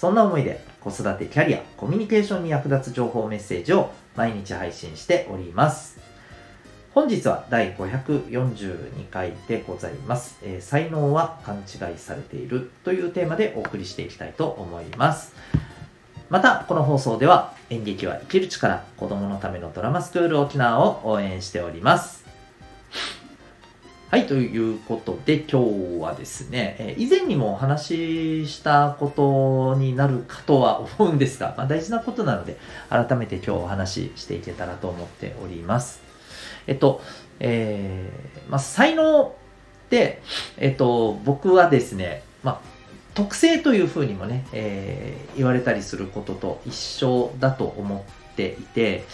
そんな思いで子育て、キャリア、コミュニケーションに役立つ情報メッセージを毎日配信しております。本日は第542回でございます、えー、才能は勘違いされているというテーマでお送りしていきたいと思います。また、この放送では演劇は生きる力、子供のためのドラマスクール沖縄を応援しております。はい、ということで今日はですね、え以前にもお話ししたことになるかとは思うんですが、まあ、大事なことなので、改めて今日お話ししていけたらと思っております。えっと、えー、まあ、才能って、えっと、僕はですね、まあ、特性というふうにもね、えー、言われたりすることと一緒だと思っていて、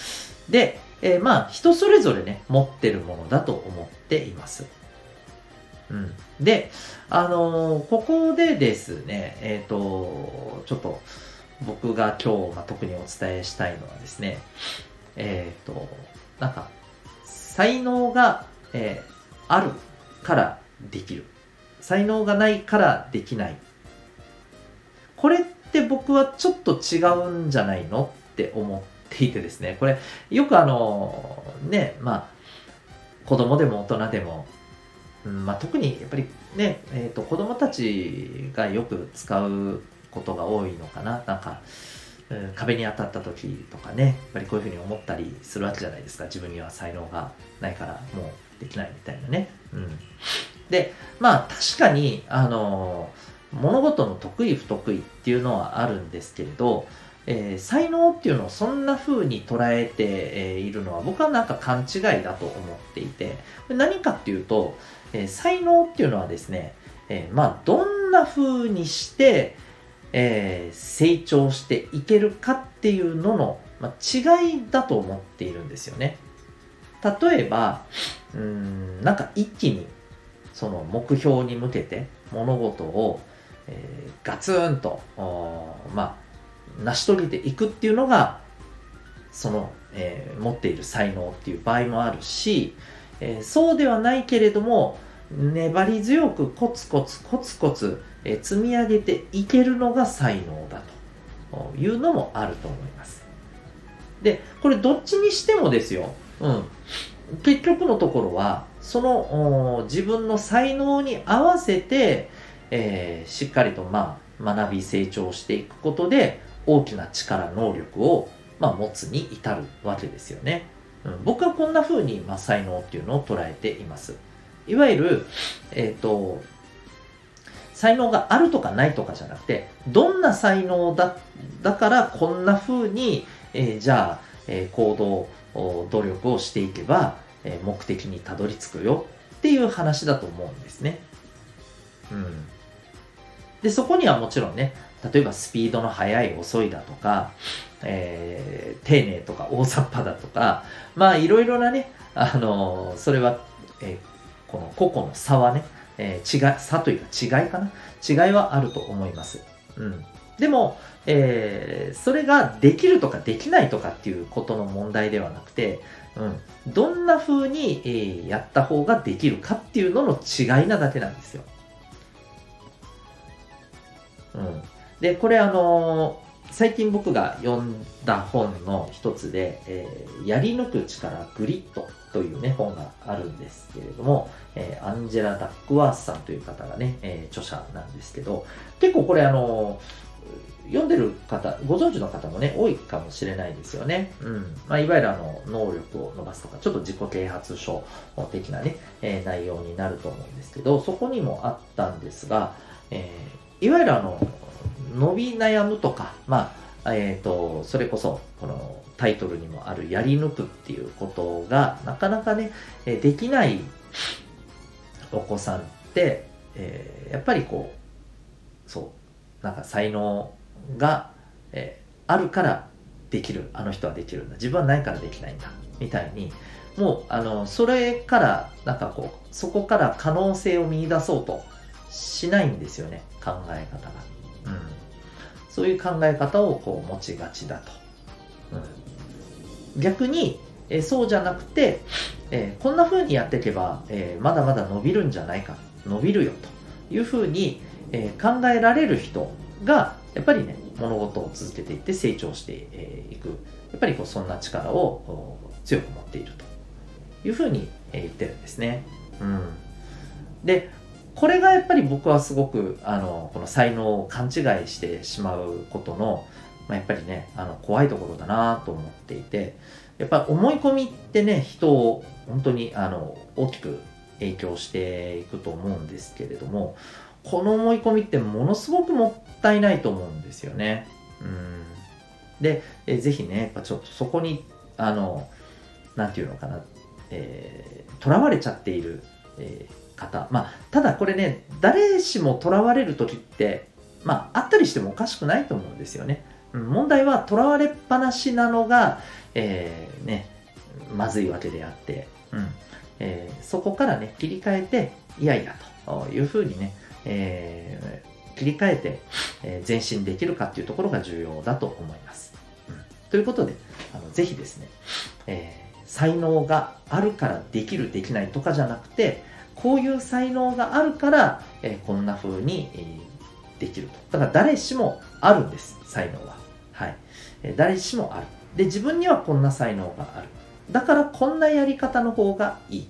で、えー、まあ、人それぞれね、持ってるものだと思っています。うん、で、あのー、ここでですね、えっ、ー、と、ちょっと僕が今日、ま、特にお伝えしたいのはですね、えっ、ー、と、なんか、才能が、えあるからできる。才能がないからできない。これって僕はちょっと違うんじゃないの？って思っていてですね、これ、よくあの、ね、まあ、子供でも大人でもうん。まあ、特にやっぱりね、えーと、子供たちがよく使うことが多いのかな。なんか、うん、壁に当たった時とかねやっぱりこういうふうに思ったりするわけじゃないですか。自分には才能がないからもうできないみたいなね、うん、でまあ確かにあの物事の得意不得意っていうのはあるんですけれどえー、才能っていうのをそんな風に捉えて、えいるのは僕はなんか勘違いだと思っていて何かっていうと、えー、才能っていうのはですね、えまあどんな風にして、え成長していけるかっていうのの、まあ、違いだと思っているんですよね。例えばうんなんか一気にその目標に向けて物事を、えガツンとまあ成し遂げていくっていうのがその、えー、持っている才能っていう場合もあるし、えー、そうではないけれども粘り強くコツコツコツコツ、えー、積み上げていけるのが才能だというのもあると思います。で、これどっちにしてもですよ。うん。結局のところは、その自分の才能に合わせて、えー、しっかりとまあ学び成長していくことで大きな力能力を、まあ、持つに至るわけですよね、うん、僕はこんな風に、まあ、才能っていうのを捉えていますいわゆる、えっ、ー、と才能があるとかないとかじゃなくてどんな才能だだからこんな風に、えー、じゃあ、えー、行動努力をしていけば、え目的にたどり着くよっていう話だと思うんですね。うん。で、そこにはもちろんね、例えばスピードの速い遅いだとか、えー、丁寧とか大雑把だとか、まあいろいろなね、あのー、それは、えー、この個々の差はね、えー、違い、差というか違いかな違いはあると思います。うん。でも、えー、それができるとかできないとかっていうことの問題ではなくて、うん、どんな風に、えー、やった方ができるかっていうのの違いなだけなんですよ。うん。で、これあの最近僕が読んだ本の一つで、えー、やり抜く力グリッドというね、本があるんですけれども、えー、アンジェラ・ダックワースさんという方がね、えー、著者なんですけど、結構これあの読んでる方、ご存知の方もね、多いかもしれないですよね。うん。まあ、いわゆるあの、能力を伸ばすとか、ちょっと自己啓発書的なね、えー、内容になると思うんですけど、そこにもあったんですが、えー、いわゆるあの、伸び悩むとか、まあ、えっ、ー、と、それこそ、このタイトルにもあるやり抜くっていうことが、なかなかね、できないお子さんって、えー、やっぱりこう、そう、なんか才能が、えー、あるからできるあの人はできるんだ。自分はないからできないんだ。みたいにもうあのそれからなんかこうそこから可能性を見出そうとしないんですよね。考え方が、そういう考え方をこう持ちがちだと、うん、逆にえそうじゃなくて、え、こんな風にやっていけば、え、まだまだ伸びるんじゃないか伸びるよという風に、え、考えられる人がやっぱりね物事を続けていって成長してい、く。やっぱりこうそんな力を強く持っているという風に、え言ってるんですね。うん、でこれがやっぱり僕はすごくあのこの才能を勘違いしてしまうことの、まあ、やっぱりねあの怖いところだなと思っていてやっぱ思い込みってね人を本当にあの大きく影響していくと思うんですけれどもこの思い込みってものすごくもったいないと思うんですよね。うんで、えぜひね、やっぱちょっとそこに、あの、なんていうのかな、えー、囚われちゃっている、えー、方。まあ、ただこれね、誰しも囚われる時って、まあ、あったりしてもおかしくないと思うんですよね。問題は囚われっぱなしなのが、えー、ね、まずいわけであって、うんえー、そこからね、切り替えて、いやいやというふうにね、えー、切り替えて、え、前進できるかっていうところが重要だと思います。うん、ということで、あのぜひですね、えー、才能があるからできる、できないとかじゃなくて、こういう才能があるから、え、こんな風に、え、できると。だから誰しもあるんです、才能は。はい。え、誰しもある。で、自分にはこんな才能がある。だからこんなやり方の方がいい。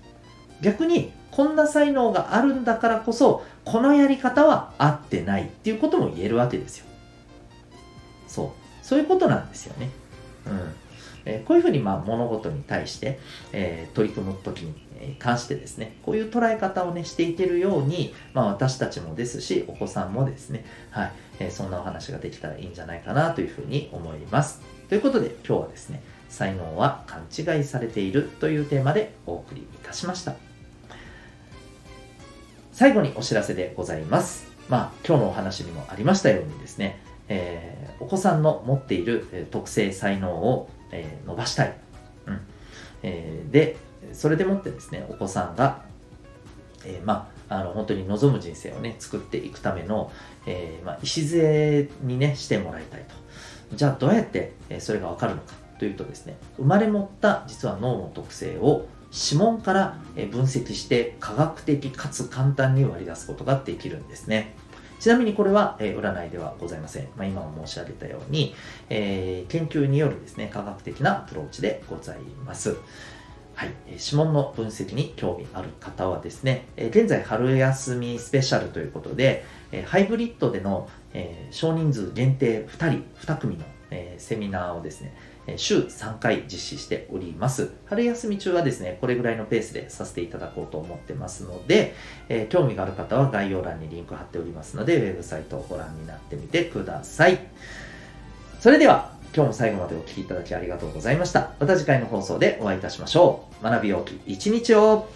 逆にこんな才能があるんだからこそこのやり方は合ってないっていうことも言えるわけですよそうそういうことなんですよねうんえ、こういうふうにまあ物事に対して、え、取り組む時に関してですね、こういう捉え方をね、していけるように、まあ私たちもですし、お子さんもですね、はい、え、そんなお話ができたらいいんじゃないかなというふうに思います。ということで今日はですね、才能は勘違いされているというテーマでお送りいたしました。最後にお知らせでございます。まあ、今日のお話にもありましたようにですね、えー、お子さんの持っている、特性、才能を、えー、伸ばしたい。うんえー、で、それでもってですね、お子さんが、えまあ、あの本当に望む人生をね、作っていくための、えまあ、礎にね、してもらいたいと。じゃあ、どうやって、それがわかるのかというとですね、生まれ持った実は脳の特性を指紋から分析して科学的かつ簡単に割り出すことができるんですね。ちなみにこれは、え占いではございません。まあ、今も申し上げたように、えー、研究によるですね、科学的なアプローチでございます。はい、指紋の分析に興味ある方はですね、現在春休みスペシャルということで、ハイブリッドでの少人数限定2人、2組のセミナーをですね、週3回実施しております。春休み中はですね、これぐらいのペースでさせていただこうと思ってますので、えー、興味がある方は概要欄にリンク貼っておりますので、ウェブサイトをご覧になってみてください。それでは、今日も最後までお聴きいただきありがとうございました。また次回の放送でお会いいたしましょう。学びようき一日を